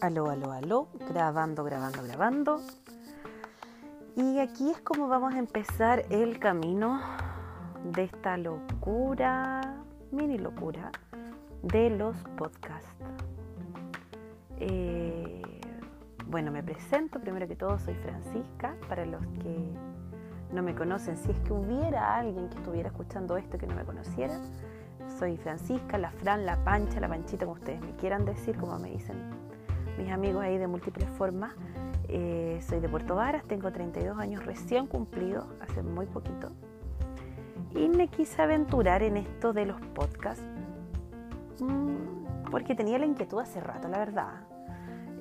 Aló, aló, aló, grabando, grabando, grabando. Y aquí es como vamos a empezar el camino de esta locura, mini locura, de los podcasts. Eh, bueno, me presento, primero que todo soy Francisca, para los que no me conocen, si es que hubiera alguien que estuviera escuchando esto que no me conociera, soy Francisca, la Fran, la Pancha, la Panchita, como ustedes me quieran decir, como me dicen mis amigos ahí de múltiples formas. Eh, soy de Puerto Varas, tengo 32 años recién cumplidos, hace muy poquito. Y me quise aventurar en esto de los podcasts, mm, porque tenía la inquietud hace rato, la verdad.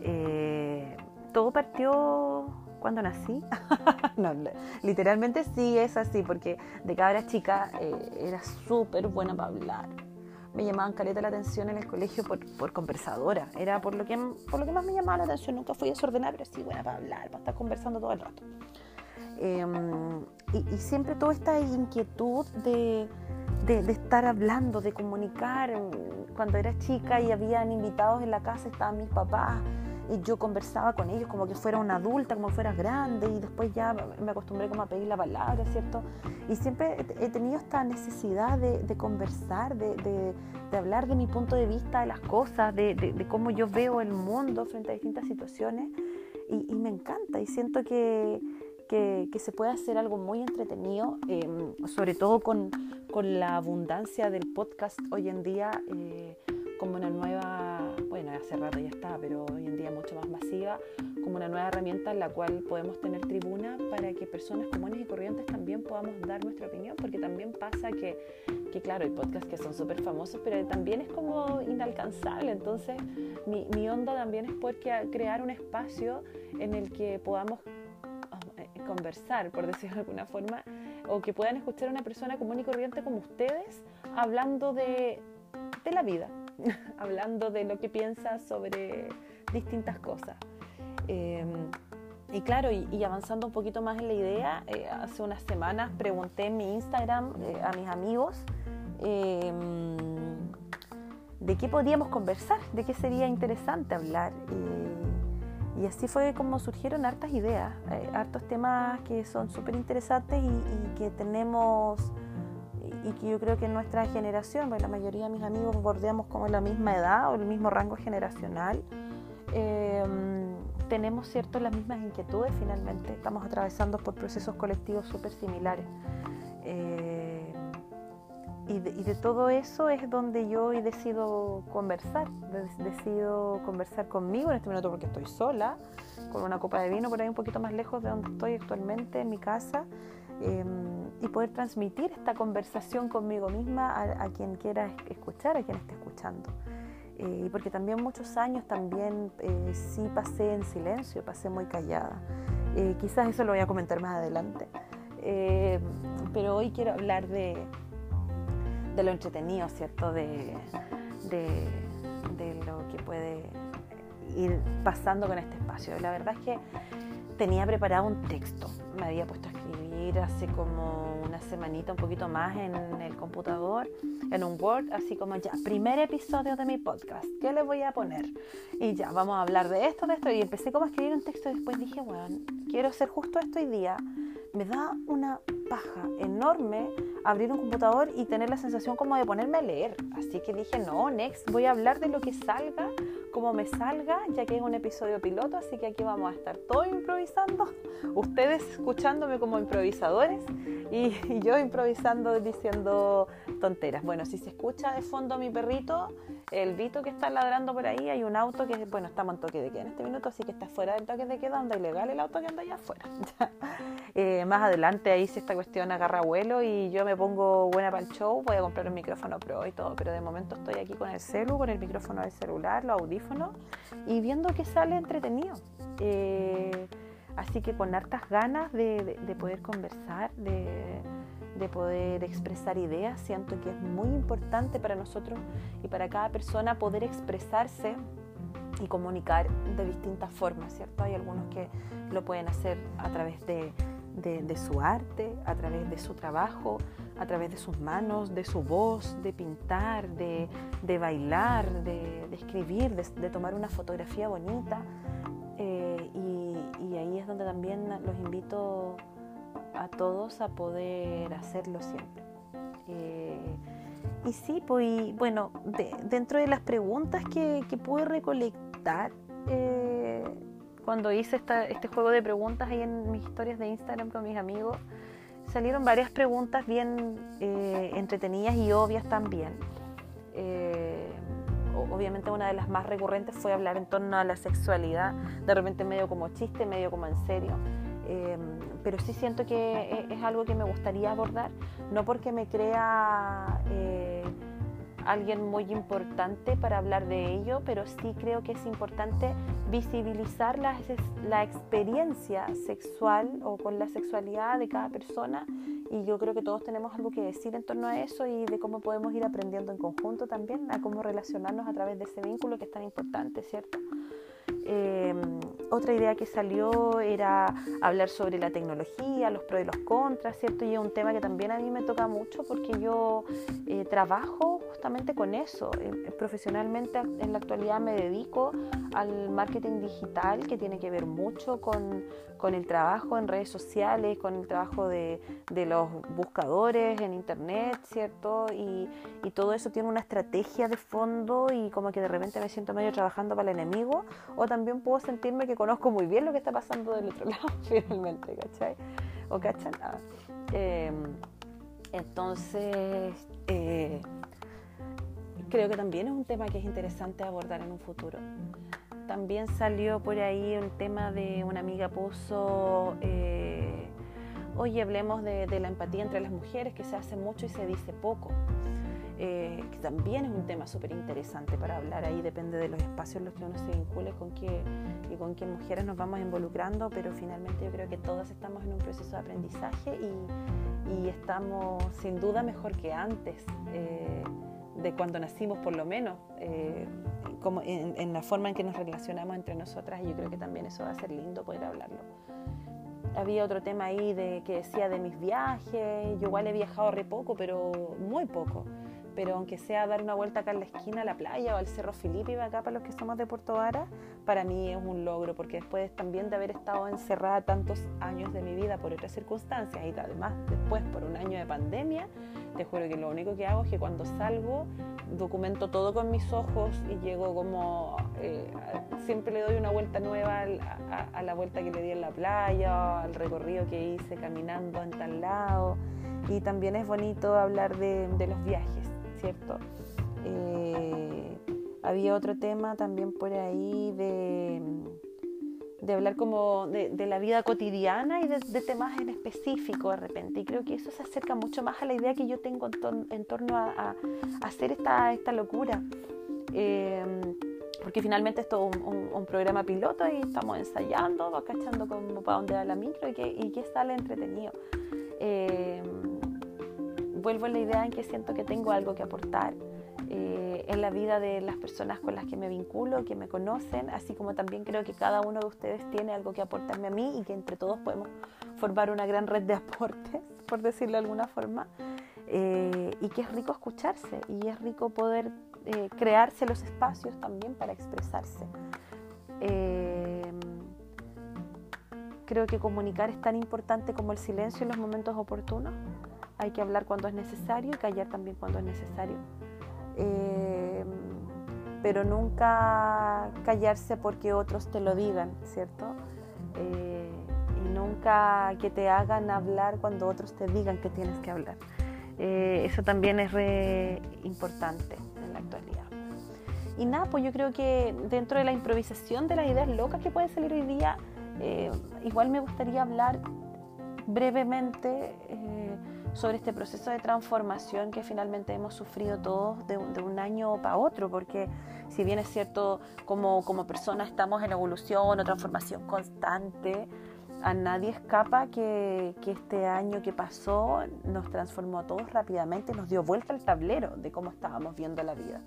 Eh, todo partió cuando nací. literalmente sí es así, porque de cabra chica eh, era súper buena para hablar me llamaban caleta la atención en el colegio por, conversadora. Era por lo, que, por lo que más me llamaba la atención. Nunca fui desordenada, pero sí buena para hablar, para estar conversando todo el rato. Em, y, siempre toda esta inquietud de, de, estar hablando, de comunicar. Cuando era chica y habían invitados en la casa, estaban mis papás y yo conversaba con ellos como que fuera una adulta, como fuera grande y después ya me acostumbré como a pedir la palabra, ¿cierto? Y siempre he tenido esta necesidad de, conversar, de, hablar de mi punto de vista de las cosas, de, cómo yo veo el mundo frente a distintas situaciones y, me encanta y siento que, que, se puede hacer algo muy entretenido, em, sobre todo con, con, la abundancia del podcast hoy en día eh, como una nueva bueno, hace rato ya está, pero hoy en día mucho más masiva, como una nueva herramienta en la cual podemos tener tribuna para que personas comunes y corrientes también podamos dar nuestra opinión, porque también pasa que, que claro, hay podcasts que son súper famosos, pero también es como inalcanzable, entonces mi, mi onda también es porque crear un espacio en el que podamos eh, conversar, por decirlo de alguna forma, o que puedan escuchar a una persona común y corriente como ustedes hablando de, de la vida, hablando de lo que piensa sobre distintas cosas. Em, y claro, y, avanzando un poquito más en la idea, eh, hace unas semanas pregunté en mi Instagram eh, a mis amigos em, de qué podíamos conversar, de qué sería interesante hablar. y así fue como surgieron hartas ideas, eh, hartos temas que son súper interesantes y, y que tenemos y que yo creo que en nuestra generación, pues la mayoría de mis amigos bordeamos como la misma edad o el mismo rango generacional, em, tenemos cierto las mismas inquietudes finalmente, estamos atravesando por procesos colectivos súper similares. Eh, y, de, todo eso es donde yo hoy decido conversar, decido conversar conmigo en este minuto porque estoy sola, con una copa de vino por ahí un poquito más lejos de donde estoy actualmente, en mi casa. Em, y poder transmitir esta conversación conmigo misma a, quien quiera escuchar, a quien esté escuchando. Eh, porque también muchos años también eh, sí pasé en silencio, pasé muy callada. Eh, quizás eso lo voy a comentar más adelante. pero hoy quiero hablar de, de lo entretenido, ¿cierto? De, de, de lo que puede ir pasando con este espacio. La verdad es que tenía preparado un texto, me había puesto a escribir hace como una semanita, un poquito más en el computador, en un Word, así como ya, primer episodio de mi podcast, ¿qué le voy a poner? Y ya, vamos a hablar de esto, de esto, y empecé como a escribir un texto y después dije, bueno, quiero hacer justo esto hoy día. Me da una paja enorme abrir un computador y tener la sensación como de ponerme a leer. Así que dije, no, next, voy a hablar de lo que salga, como me salga, ya que es un episodio piloto, así que aquí vamos a estar todos improvisando, ustedes escuchándome como improvisadores y, yo improvisando diciendo tonteras. Bueno, si se escucha de fondo mi perrito, el Vito que está ladrando por ahí, hay un auto que, bueno, estamos en toque de queda en este minuto, así que está fuera del toque de queda, anda ilegal el auto que anda allá afuera. Eh, más adelante ahí si esta cuestión agarra vuelo y yo me pongo buena para el show, voy a comprar un micrófono pro y todo, pero de momento estoy aquí con el celu, con el micrófono del celular, los audífonos y viendo que sale entretenido. Eh, así que con hartas ganas de, poder conversar, de, de poder expresar ideas, siento que es muy importante para nosotros y para cada persona poder expresarse y comunicar de distintas formas, ¿cierto? Hay algunos que lo pueden hacer a través de de, su arte, a través de su trabajo, a través de sus manos, de su voz, de pintar, de, bailar, de, escribir, de, tomar una fotografía bonita. Eh, y, ahí es donde también los invito a todos a poder hacerlo siempre. Eh, y sí, pues bueno, dentro de las preguntas que, pude recolectar eh, cuando hice este juego de preguntas ahí en mis historias de Instagram con mis amigos, salieron varias preguntas bien eh, entretenidas y obvias también. Eh, obviamente una de las más recurrentes fue hablar en torno a la sexualidad, de repente medio como chiste, medio como en serio. Em, pero sí siento que es, algo que me gustaría abordar, no porque me crea eh, alguien muy importante para hablar de ello, pero sí creo que es importante visibilizar la, la experiencia sexual o con la sexualidad de cada persona y yo creo que todos tenemos algo que decir en torno a eso y de cómo podemos ir aprendiendo en conjunto también a cómo relacionarnos a través de ese vínculo que es tan importante, ¿cierto? Eh, otra idea que salió era hablar sobre la tecnología, los pros y los contras, ¿cierto? Y es un tema que también a mí me toca mucho porque yo eh, trabajo justamente con eso. Eh, profesionalmente en la actualidad me dedico al marketing digital que tiene que ver mucho con, con el trabajo en redes sociales, con el trabajo de, de los buscadores en internet, ¿cierto? Y, y, todo eso tiene una estrategia de fondo y como que de repente me siento medio trabajando para el enemigo o también puedo sentirme que conozco muy bien lo que está pasando del otro lado finalmente, ¿cachai? ¿O cachan? Ah, em, entonces, eh, creo que también es un tema que es interesante abordar en un futuro. También salió por ahí un tema de una amiga puso, eh, oye, hablemos de, la empatía entre las mujeres, que se hace mucho y se dice poco. Eh, que también es un tema súper interesante para hablar. Ahí depende de los espacios en los que uno se vincule con qué, y con qué mujeres nos vamos involucrando, pero finalmente yo creo que todas estamos en un proceso de aprendizaje y, y estamos sin duda mejor que antes. Eh, de cuando nacimos por lo menos, eh, como en, la forma en que nos relacionamos entre nosotras, y yo creo que también eso va a ser lindo poder hablarlo. Había otro tema ahí de que decía de mis viajes, yo igual he viajado re poco, pero muy poco pero aunque sea dar una vuelta acá en la esquina a la playa o al Cerro Filipe, acá para los que somos de Puerto Vara, para mí es un logro, porque después también de haber estado encerrada tantos años de mi vida por otras circunstancias y además después por un año de pandemia, te juro que lo único que hago es que cuando salgo documento todo con mis ojos y llego como, eh, siempre le doy una vuelta nueva a, la vuelta que le di en la playa, al recorrido que hice caminando en tal lado. Y también es bonito hablar de los viajes ¿cierto? Eh, había otro tema también por ahí de, de hablar como de, la vida cotidiana y de, temas en específico de repente. Y creo que eso se acerca mucho más a la idea que yo tengo en, torno a, hacer esta, esta locura. Eh, porque finalmente esto es un, programa piloto y estamos ensayando, va cachando como para dónde va la micro y que, y que sale entretenido. Eh, vuelvo a la idea en que siento que tengo algo que aportar eh, en la vida de las personas con las que me vinculo, que me conocen, así como también creo que cada uno de ustedes tiene algo que aportarme a mí y que entre todos podemos formar una gran red de aportes, por decirlo de alguna forma, eh, y que es rico escucharse y es rico poder eh, crearse los espacios también para expresarse. creo que comunicar es tan importante como el silencio en los momentos oportunos hay que hablar cuando es necesario y callar también cuando es necesario. Eh, pero nunca callarse porque otros te lo digan, ¿cierto? Eh, y nunca que te hagan hablar cuando otros te digan que tienes que hablar. Eh, eso también es importante en la actualidad. Y nada, pues yo creo que dentro de la improvisación de las ideas locas que pueden salir hoy día, igual me gustaría hablar brevemente sobre este proceso de transformación que finalmente hemos sufrido todos de, un año para otro, porque si bien es cierto, como, como personas estamos en evolución o transformación constante, a nadie escapa que, que, este año que pasó nos transformó a todos rápidamente, nos dio vuelta al tablero de cómo estábamos viendo la vida.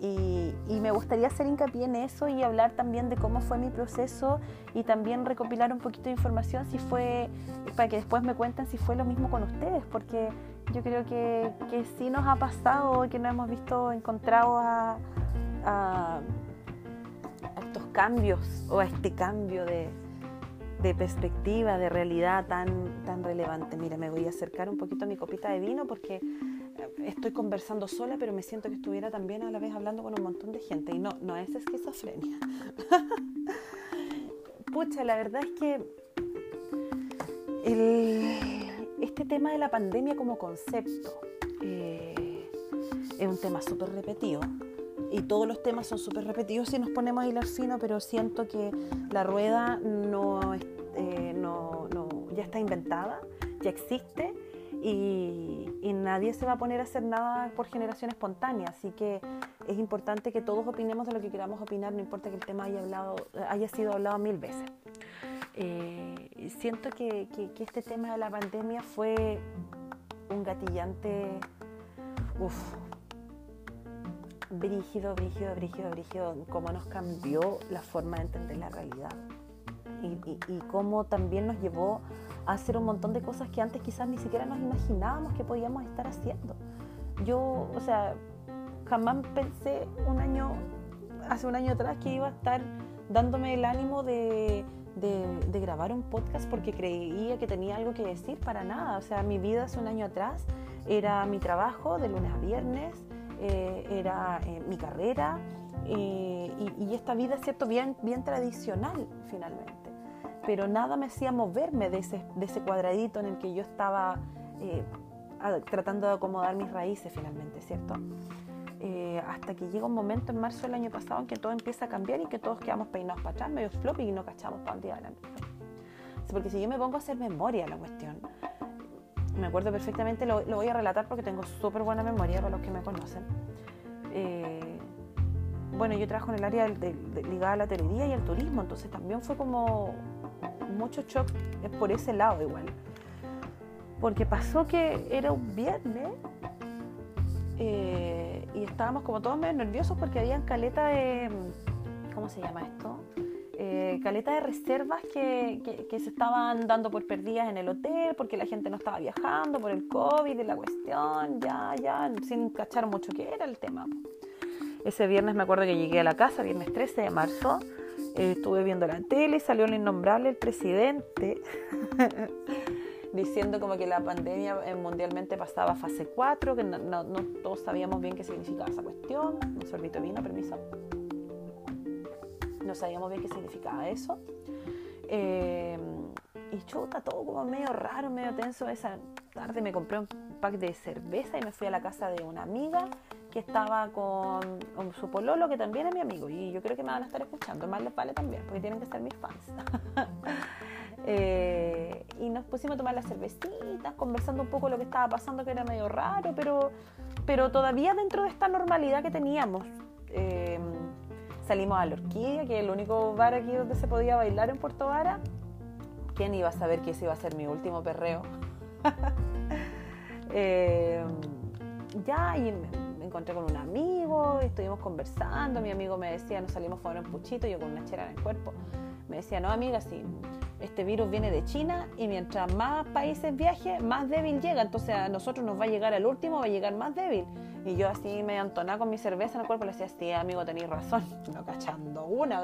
Y, me gustaría hacer hincapié en eso y hablar también de cómo fue mi proceso y también recopilar un poquito de información si fue, para que después me cuenten si fue lo mismo con ustedes, porque yo creo que, que sí nos ha pasado, que nos hemos visto encontrados a, a, estos cambios o a este cambio de, de, perspectiva, de realidad tan, tan relevante. Mira, me voy a acercar un poquito a mi copita de vino porque estoy conversando sola, pero me siento que estuviera también a la vez hablando con un montón de gente. Y no, no es esquizofrenia. Pucha, la verdad es que este tema de la pandemia como concepto eh, es un tema súper repetido y todos los temas son súper repetidos si nos ponemos a hilar fino, pero siento que la rueda no, eh, no, no, ya está inventada, ya existe y, y, nadie se va a poner a hacer nada por generación espontánea, así que es importante que todos opinemos de lo que queramos opinar, no importa que el tema haya, hablado, haya sido hablado mil veces. Eh, siento que, que, que, este tema de la pandemia fue un gatillante, uff, brígido, brígido, brígido, brígido, cómo nos cambió la forma de entender la realidad y, y, y, cómo también nos llevó hacer un montón de cosas que antes quizás ni siquiera nos imaginábamos que podíamos estar haciendo. Yo, o sea, jamás pensé un año, hace un año atrás que iba a estar dándome el ánimo de de, grabar un podcast porque creía que tenía algo que decir, para nada. O sea, mi vida hace un año atrás era mi trabajo de lunes a viernes, eh, era eh, mi carrera eh, y, y, esta vida, cierto, bien, bien tradicional finalmente. Pero nada me hacía moverme de ese, de ese cuadradito en el que yo estaba tratando de acomodar mis raíces finalmente, ¿cierto? Eh, hasta que llega un momento en marzo del año pasado en que todo empieza a cambiar y que todos quedamos peinados para atrás, medio floppy y no cachamos para dónde adelante. Porque si yo me pongo a hacer memoria la cuestión, me acuerdo perfectamente, lo, voy a relatar porque tengo súper buena memoria para los que me conocen. Eh, bueno, yo trabajo en el área ligada a la hotelería y al turismo, entonces también fue como mucho shock por ese lado igual. Porque pasó que era un viernes eh, y estábamos como todos medio nerviosos porque habían caleta de, ¿cómo se llama esto? Eh, caleta de reservas que, que, que, se estaban dando por perdidas en el hotel porque la gente no estaba viajando por el COVID y la cuestión, ya, ya, sin cachar mucho qué era el tema. Ese viernes me acuerdo que llegué a la casa, viernes 13 de marzo, eh, estuve viendo la tele y salió el innombrable el presidente diciendo como que la pandemia eh, mundialmente pasaba fase 4, que no, no, no, todos sabíamos bien qué significaba esa cuestión. Un sorbito vino, permiso. No sabíamos bien qué significaba eso. Eh, y chuta, todo como medio raro, medio tenso. Esa tarde me compré un pack de cerveza y me fui a la casa de una amiga estaba con, su pololo, que también es mi amigo. Y yo creo que me van a estar escuchando. Más les vale también, porque tienen que ser mis fans. Eh, y nos pusimos a tomar las cervecitas, conversando un poco lo que estaba pasando, que era medio raro, pero, pero todavía dentro de esta normalidad que teníamos. Eh, salimos a la Orquídea, que es el único bar aquí donde se podía bailar en Puerto Vara. ¿Quién iba a saber que ese iba a ser mi último perreo? eh, ya, y encontré con un amigo, estuvimos conversando, mi amigo me decía, nos salimos a fumar un puchito, yo con una chera en el cuerpo. Me decía, no amiga, sí, este virus viene de China y mientras más países viaje, más débil llega. Entonces a nosotros nos va a llegar al último, va a llegar más débil. Y yo así me entonaba con mi cerveza en el cuerpo le decía, sí, amigo, tenéis razón. No cachando una,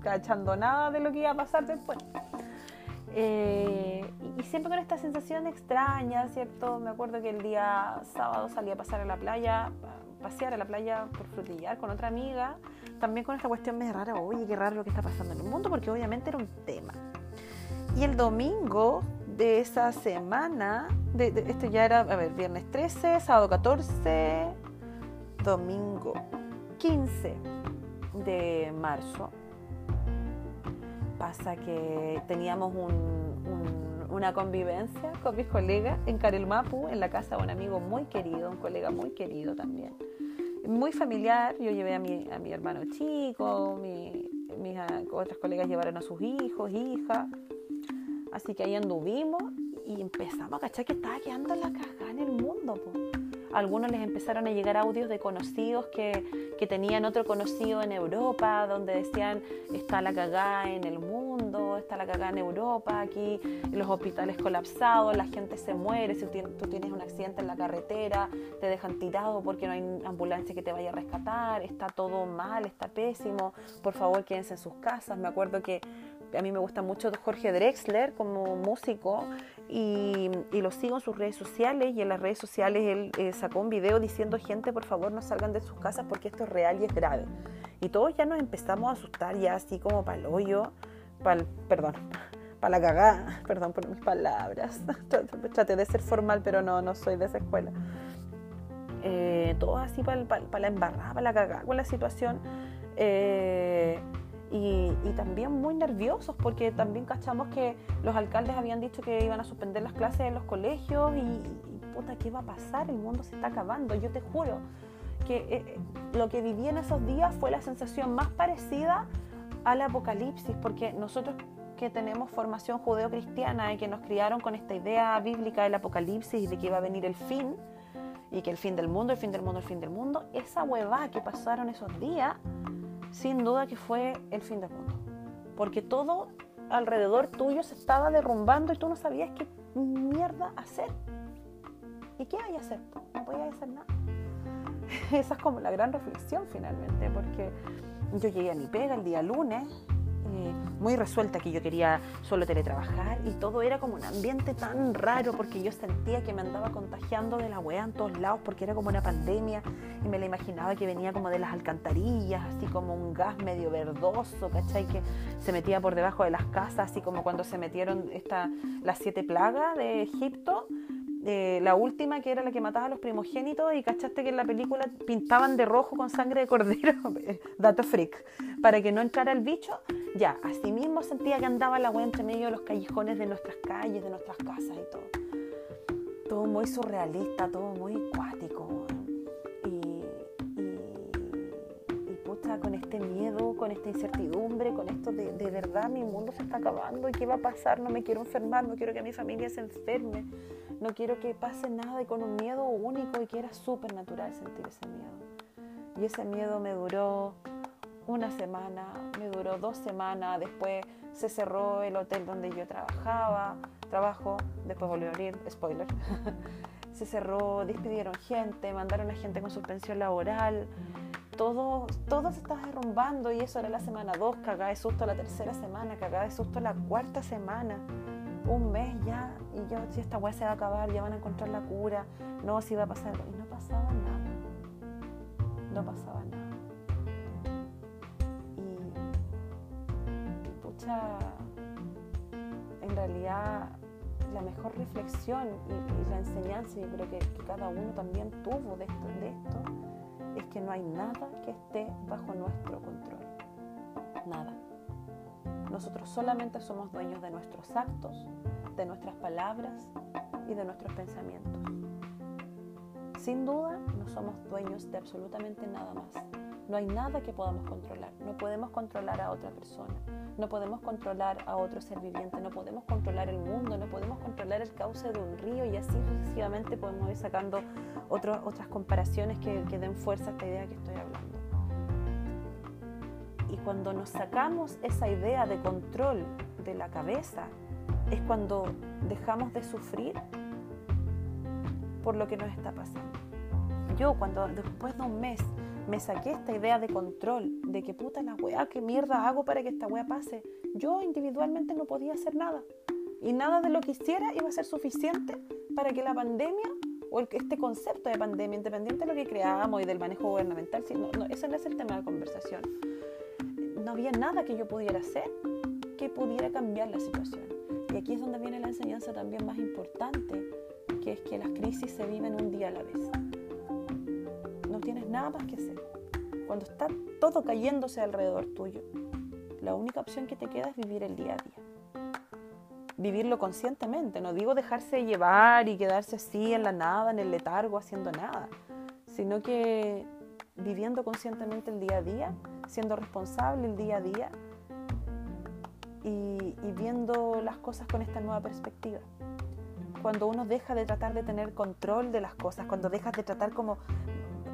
cachando nada de lo que iba a pasar después. Eh, y siempre con esta sensación extraña, ¿cierto? Me acuerdo que el día sábado salí a pasar a la playa, pasear a la playa por frutillar con otra amiga, también con esta cuestión medio rara, oye, qué raro lo que está pasando en el mundo, porque obviamente era un tema. Y el domingo de esa semana, de, de, esto ya era, a ver, viernes 13, sábado 14, domingo 15 de marzo, pasa que teníamos un, un, una convivencia con mis colegas en Carelmapu, en la casa de un amigo muy querido, un colega muy querido también. Muy familiar, yo llevé a mi, a mi hermano chico, mi, mis otras colegas llevaron a sus hijos, hijas. Así que ahí anduvimos y empezamos a cachar que estaba quedando la cagada en el mundo. Algunos les empezaron a llegar audios de conocidos que, que, tenían otro conocido en Europa, donde decían, está la cagada en el mundo, está la cagada en Europa, aquí los hospitales colapsados, la gente se muere, si tú tienes un accidente en la carretera, te dejan tirado porque no hay ambulancia que te vaya a rescatar, está todo mal, está pésimo, por favor quédense en sus casas. Me acuerdo que a mí me gusta mucho Jorge Drexler como músico y, lo sigo en sus redes sociales y en las redes sociales él eh, sacó un video diciendo gente por favor no salgan de sus casas porque esto es real y es grave. Y todos ya nos empezamos a asustar ya así como para el hoyo, para perdón, para la cagada, perdón por mis palabras, traté de ser formal pero no, no soy de esa escuela. Eh, todos así para la embarrada, para la cagada con la situación. Eh, y, también muy nerviosos porque también cachamos que los alcaldes habían dicho que iban a suspender las clases en los colegios y, puta, ¿qué va a pasar? El mundo se está acabando. Yo te juro que eh, eh, lo que viví en esos días fue la sensación más parecida al apocalipsis porque nosotros que tenemos formación judeocristiana y que nos criaron con esta idea bíblica del apocalipsis y de que iba a venir el fin y que el fin del mundo, el fin del mundo, el fin del mundo, esa huevada que pasaron esos días sin duda que fue el fin del mundo. Porque todo alrededor tuyo se estaba derrumbando y tú no sabías qué mierda hacer. ¿Y qué hay a hacer? No podías hacer nada. Esa es como la gran reflexión finalmente, porque yo llegué a mi pega el día lunes eh, muy resuelta que yo quería solo teletrabajar y todo era como un ambiente tan raro porque yo sentía que me andaba contagiando de la weá en todos lados porque era como una pandemia y me la imaginaba que venía como de las alcantarillas, así como un gas medio verdoso, ¿cachai? Que se metía por debajo de las casas, así como cuando se metieron esta, las siete plagas de Egipto eh, la última que era la que mataba a los primogénitos y cachaste que en la película pintaban de rojo con sangre de cordero, dato freak, para que no entrara el bicho, ya, así mismo sentía que andaba la wea entre medio de los callejones de nuestras calles, de nuestras casas y todo. Todo muy surrealista, todo muy. Con este miedo, con esta incertidumbre, con esto de, de verdad mi mundo se está acabando y qué va a pasar, no me quiero enfermar, no quiero que mi familia se enferme no quiero que pase nada y con un miedo único y que era súper natural sentir ese miedo. Y ese miedo me duró una semana, me duró dos semanas, después se cerró el hotel donde yo trabajaba, trabajo, después volvió a abrir, spoiler. se cerró, despidieron gente, mandaron a gente con suspensión laboral, todo, todo se estaba derrumbando y eso era la semana 2, cagada de susto la tercera semana, cagada de susto la cuarta semana. Un mes ya, y yo, si esta weá se va a acabar, ya van a encontrar la cura, no, si va a pasar, y no pasaba nada, no pasaba nada. Y, pucha, en realidad la mejor reflexión y, la enseñanza, yo creo que, que, cada uno también tuvo de esto, de esto, es que no hay nada que esté bajo nuestro control, nada. Nosotros solamente somos dueños de nuestros actos, de nuestras palabras y de nuestros pensamientos. Sin duda, no somos dueños de absolutamente nada más. No hay nada que podamos controlar. No podemos controlar a otra persona. No podemos controlar a otro ser viviente. No podemos controlar el mundo. No podemos controlar el cauce de un río. Y así sucesivamente podemos ir sacando otras comparaciones que, que den fuerza a esta idea que estoy hablando. Y cuando nos sacamos esa idea de control de la cabeza, es cuando dejamos de sufrir por lo que nos está pasando. Yo cuando después de un mes me saqué esta idea de control, de que puta la weá, qué mierda hago para que esta weá pase, yo individualmente no podía hacer nada. Y nada de lo que hiciera iba a ser suficiente para que la pandemia o este concepto de pandemia, independiente de lo que creamos y del manejo gubernamental, no, no, ese no es el tema de conversación no había nada que yo pudiera hacer que pudiera cambiar la situación. Y aquí es donde viene la enseñanza también más importante, que es que las crisis se viven un día a la vez. No tienes nada más que hacer. Cuando está todo cayéndose alrededor tuyo, la única opción que te queda es vivir el día a día. Vivirlo conscientemente, no digo dejarse llevar y quedarse así en la nada, en el letargo, haciendo nada, sino que viviendo conscientemente el día a día siendo responsable el día a día y, viendo las cosas con esta nueva perspectiva. Cuando uno deja de tratar de tener control de las cosas, cuando dejas de tratar como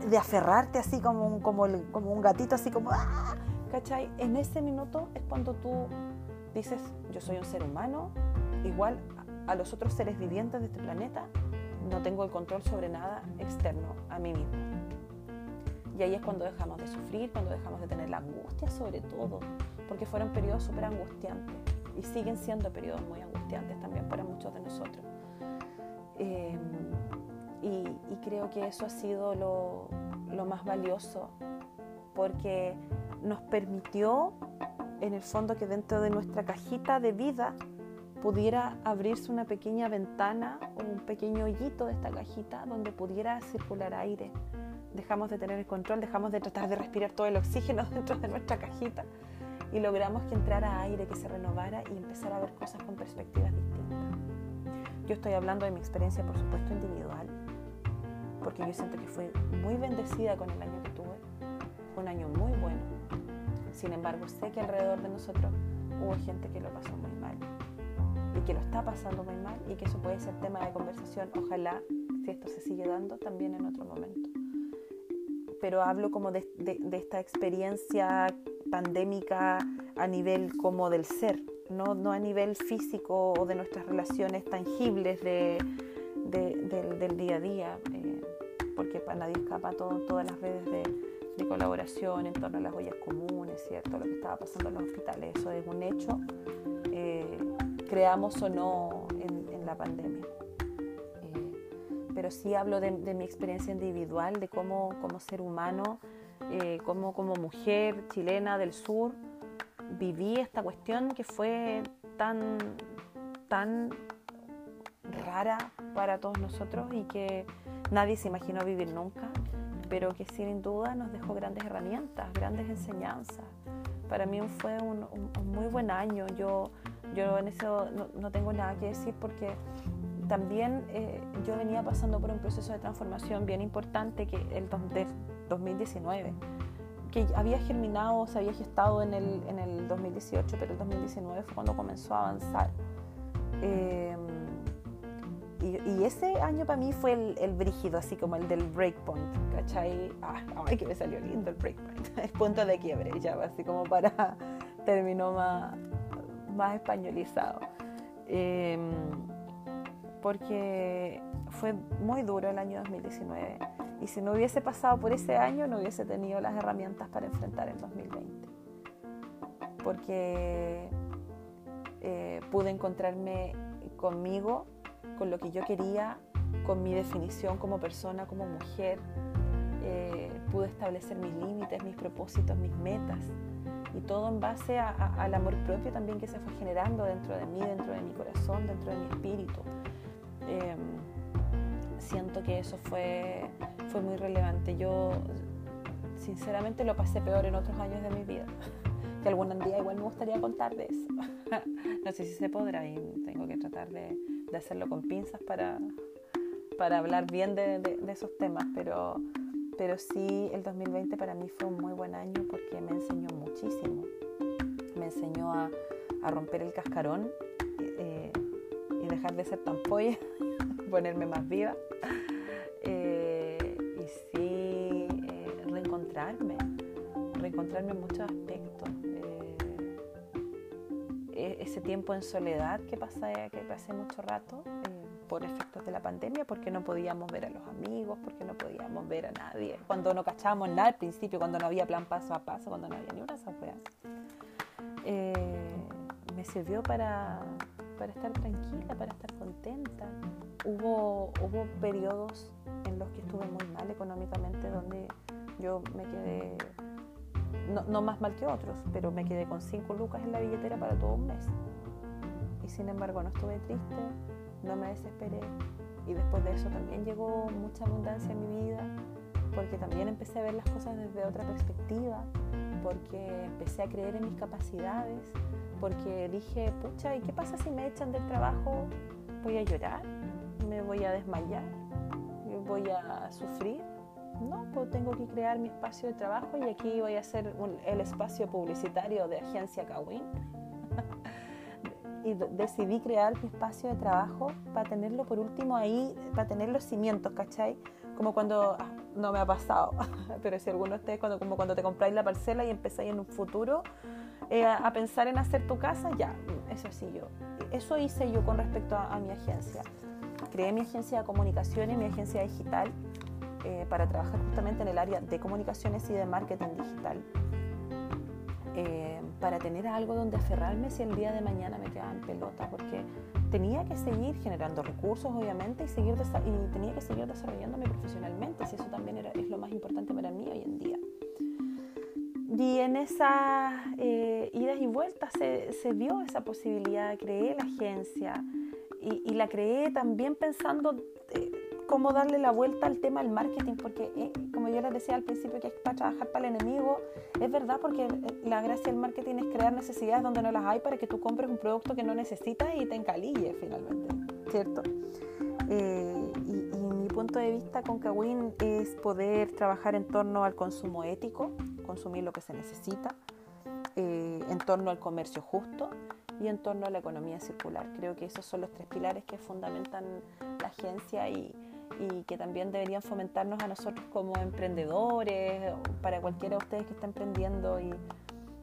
de aferrarte así como un, como, como un gatito, así como, ¡ah! ¿cachai? En ese minuto es cuando tú dices, yo soy un ser humano, igual a los otros seres vivientes de este planeta, no tengo el control sobre nada externo a mí mismo. Y ahí es cuando dejamos de sufrir, cuando dejamos de tener la angustia sobre todo, porque fueron periodos súper angustiantes y siguen siendo periodos muy angustiantes también para muchos de nosotros. Eh, y, creo que eso ha sido lo, lo más valioso, porque nos permitió en el fondo que dentro de nuestra cajita de vida pudiera abrirse una pequeña ventana o un pequeño hoyito de esta cajita donde pudiera circular aire. Dejamos de tener el control, dejamos de tratar de respirar todo el oxígeno dentro de nuestra cajita y logramos que entrara aire, que se renovara y empezar a ver cosas con perspectivas distintas. Yo estoy hablando de mi experiencia, por supuesto, individual, porque yo siento que fui muy bendecida con el año que tuve. Un año muy bueno. Sin embargo, sé que alrededor de nosotros hubo gente que lo pasó muy mal y que lo está pasando muy mal y que eso puede ser tema de conversación. Ojalá, si esto se sigue dando, también en otro momento. Pero hablo como de, de, esta experiencia pandémica a nivel como del ser, no, no a nivel físico o de nuestras relaciones tangibles de, del, día a día, eh, porque para nadie escapa todo, todas las redes de, colaboración en torno a las ollas comunes, ¿cierto? Lo que estaba pasando en los hospitales, eso es un hecho. Eh, creamos o no en, la pandemia. Eh, pero sí hablo de, mi experiencia individual, de cómo como ser humano, eh, cómo como mujer chilena del sur, viví esta cuestión que fue tan, tan rara para todos nosotros y que nadie se imaginó vivir nunca, pero que sin duda nos dejó grandes herramientas, grandes enseñanzas. Para mí fue un, muy buen año. Yo yo en eso no, tengo nada que decir porque también eh, yo venía pasando por un proceso de transformación bien importante que el 2019, que había germinado, se había gestado en el, en el 2018, pero el 2019 fue cuando comenzó a avanzar. Em, y, ese año para mí fue el, el, brígido, así como el del breakpoint, ¿cachai? Ah, ay, que me salió lindo el breakpoint, el punto de quiebre, ya, así como para terminó más, más españolizado. Em, porque fue muy duro el año 2019 y si no hubiese pasado por ese año no hubiese tenido las herramientas para enfrentar el 2020. Porque eh, pude encontrarme conmigo, con lo que yo quería, con mi definición como persona, como mujer. Eh, pude establecer mis límites, mis propósitos, mis metas y todo en base al amor propio también que se fue generando dentro de mí, dentro de mi corazón, dentro de mi espíritu. Em, siento que eso fue, fue muy relevante. Yo sinceramente lo pasé peor en otros años de mi vida, que algún día igual me gustaría contar de eso. no sé si se podrá y tengo que tratar de, de hacerlo con pinzas para, para hablar bien de, esos temas, pero pero sí el 2020 para mí fue un muy buen año porque me enseñó muchísimo. Me enseñó a, romper el cascarón eh, y dejar de ser tan polla, ponerme más viva. Eh, y sí, eh, reencontrarme, reencontrarme en muchos aspectos. Ese tiempo en soledad que pasé, que pasé mucho rato por efectos de la pandemia, porque no podíamos ver a los amigos, porque no podíamos ver a nadie. Cuando no cachábamos nada al principio, cuando no había plan paso a paso, cuando no había ni una asamblea. Eh, me sirvió para, para estar tranquila, para estar contenta. Hubo, hubo periodos en los que estuve muy mal económicamente, donde yo me quedé, no, más mal que otros, pero me quedé con cinco lucas en la billetera para todo un mes. Y sin embargo no estuve triste, no me desesperé. Y después de eso también llegó mucha abundancia en mi vida, porque también empecé a ver las cosas desde otra perspectiva, porque empecé a creer en mis capacidades, porque dije, pucha, ¿y qué pasa si me echan del trabajo? ¿Voy a llorar? ¿Me voy a desmayar? ¿Voy a sufrir? No, pues tengo que crear mi espacio de trabajo y aquí voy a hacer el espacio publicitario de Agencia Kawin y decidí crear mi espacio de trabajo para tenerlo por último ahí, para tener los cimientos, ¿cachai? Como cuando, ah, no me ha pasado, pero si alguno de ustedes, cuando, como cuando te compráis la parcela y empezáis en un futuro, eh, a pensar en hacer tu casa, ya, eso sí yo. Eso hice yo con respecto a, mi agencia. Creé mi agencia de comunicaciones, mi agencia digital, eh, para trabajar justamente en el área de comunicaciones y de marketing digital. Eh, para tener algo donde aferrarme si el día de mañana me quedaba en pelota, porque tenía que seguir generando recursos, obviamente, y, seguir y tenía que seguir desarrollándome profesionalmente, si eso también era, es lo más importante para mí hoy en día. Y en esas eh, idas y vueltas se, se, vio esa posibilidad, creé la agencia y, y la creé también pensando eh, cómo darle la vuelta al tema del marketing, porque eh, como yo les decía al principio que es para trabajar para el enemigo, es verdad porque la gracia del marketing es crear necesidades donde no las hay para que tú compres un producto que no necesitas y te encalille finalmente, ¿cierto? y, y mi punto de vista con Kawin es poder trabajar en torno al consumo ético, consumir lo que se necesita, eh, en torno al comercio justo y en torno a la economía circular. Creo que esos son los tres pilares que fundamentan la agencia y, y que también deberían fomentarnos a nosotros como emprendedores, para cualquiera de ustedes que está emprendiendo y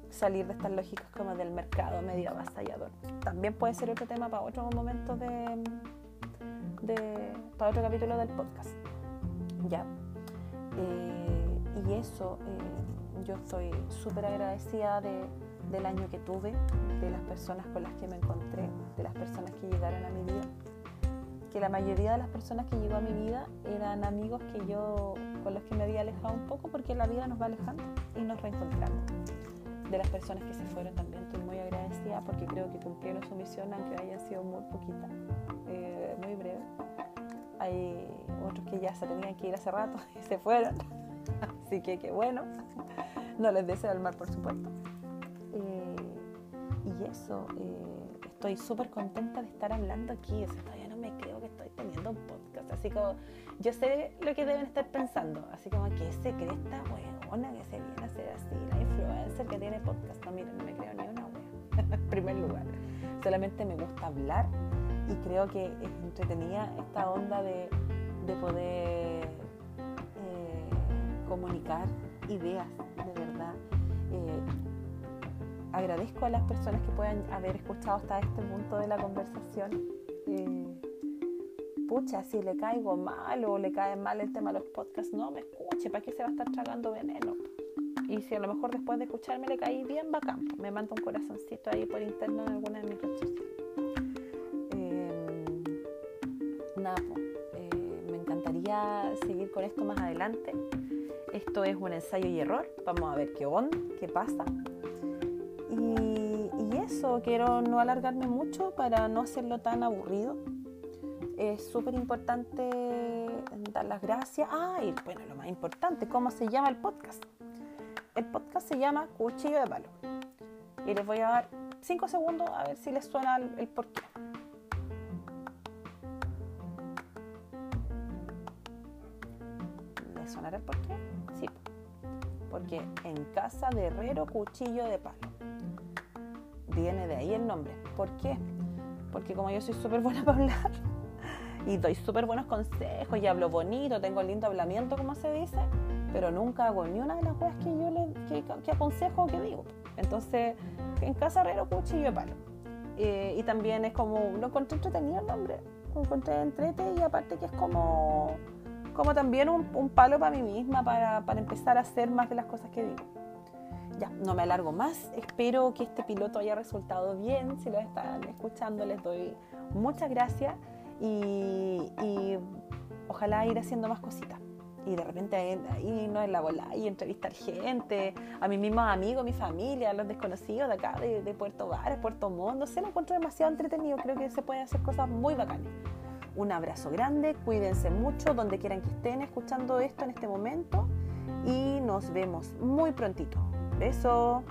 salir de estas lógicas como del mercado medio avasallador. También puede ser otro tema para otro momento de, de para otro capítulo del podcast. Ya. Eh, y eso, eh, yo estoy súper agradecida de, del año que tuve, de las personas con las que me encontré, de las personas que llegaron a mi vida. Que la mayoría de las personas que llegó a mi vida eran amigos que yo, con los que me había alejado un poco porque la vida nos va alejando y nos reencontramos. De las personas que se fueron también estoy muy agradecida porque creo que cumplieron su misión aunque hayan sido muy poquitas, eh, muy breve. Hay otros que ya se tenían que ir hace rato y se fueron. Así que qué bueno no les deseo el mal, por supuesto. Eh, y eso, eh, estoy súper contenta de estar hablando aquí. Estoy teniendo un podcast. Así como, yo sé lo que deben estar pensando. Así como, ¿qué se cree esta weona que se viene a hacer así? La influencer que tiene podcast. No, miren, no me creo ni una wea. en primer lugar. Solamente me gusta hablar y creo que es entretenida esta onda de, de poder eh, comunicar ideas, de verdad. Eh, agradezco a las personas que puedan haber escuchado hasta este punto de la conversación. Eh, pucha, si le caigo mal o le cae mal el tema de los podcasts, no me escuche, ¿para qué se va a estar tragando veneno? Y si a lo mejor después de escucharme le caí bien bacán, me manda un corazoncito ahí por interno en alguna de mis redes sociales. Eh, nada, me encantaría seguir con esto más adelante. Esto es un ensayo y error. Vamos a ver qué onda, qué pasa. Y, eso, quiero no alargarme mucho para no hacerlo tan aburrido. Es súper importante dar las gracias. Ah, y bueno, lo más importante, ¿cómo se llama el podcast? El podcast se llama Cuchillo de Palo. Y les voy a dar 5 segundos a ver si les suena el, porqué. ¿Les sonará el porqué? porque en casa de herrero cuchillo de palo. Viene de ahí el nombre. ¿Por qué? Porque como yo soy súper buena para hablar y doy súper buenos consejos y hablo bonito, tengo lindo hablamiento, como se dice, pero nunca hago ni una de las cosas que yo le que, aconsejo o que digo. Entonces, en casa herrero cuchillo de palo. Eh, y también es como, lo encontré entretenido el nombre, lo encontré entrete y aparte que es como como también un, palo para mí misma para, para, empezar a hacer más de las cosas que digo. Ya, no me alargo más, espero que este piloto haya resultado bien, si lo están escuchando les doy muchas gracias y, ojalá ir haciendo más cositas. Y de repente ahí no es la bola y entrevistar gente, a mis mismos amigos, mi familia, a los desconocidos de acá, de, Puerto Varas, Puerto Montt, se lo encuentro demasiado entretenido, creo que se puede hacer cosas muy bacanas. Un abrazo grande, cuídense mucho donde quieran que estén escuchando esto en este momento y nos vemos muy prontito. Beso.